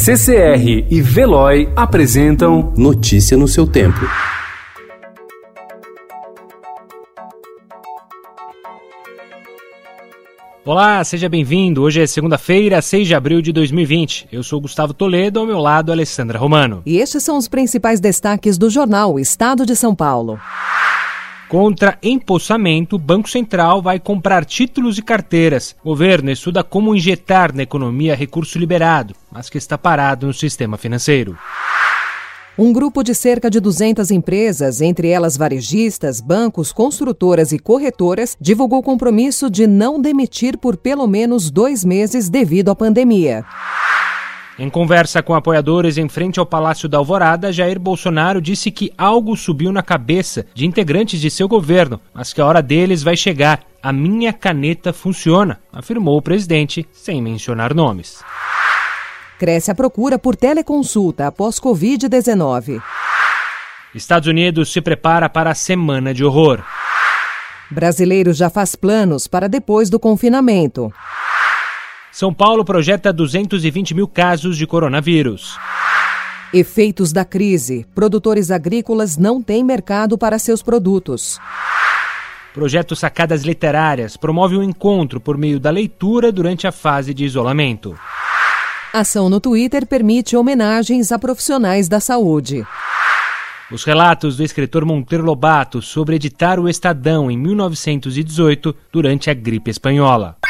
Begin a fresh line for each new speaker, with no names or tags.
CCR e Veloy apresentam
Notícia no seu tempo.
Olá, seja bem-vindo. Hoje é segunda-feira, 6 de abril de 2020. Eu sou Gustavo Toledo, ao meu lado, Alessandra Romano.
E estes são os principais destaques do jornal Estado de São Paulo.
Contra empossamento, o Banco Central vai comprar títulos e carteiras. O governo estuda como injetar na economia recurso liberado, mas que está parado no sistema financeiro.
Um grupo de cerca de 200 empresas, entre elas varejistas, bancos, construtoras e corretoras, divulgou compromisso de não demitir por pelo menos dois meses devido à pandemia.
Em conversa com apoiadores em frente ao Palácio da Alvorada, Jair Bolsonaro disse que algo subiu na cabeça de integrantes de seu governo, mas que a hora deles vai chegar. A minha caneta funciona, afirmou o presidente, sem mencionar nomes.
Cresce a procura por teleconsulta após Covid-19.
Estados Unidos se prepara para a semana de horror.
Brasileiro já faz planos para depois do confinamento.
São Paulo projeta 220 mil casos de coronavírus.
Efeitos da crise. Produtores agrícolas não têm mercado para seus produtos.
Projeto Sacadas Literárias promove um encontro por meio da leitura durante a fase de isolamento.
Ação no Twitter permite homenagens a profissionais da saúde.
Os relatos do escritor Monteiro Lobato sobre editar o Estadão em 1918 durante a gripe espanhola.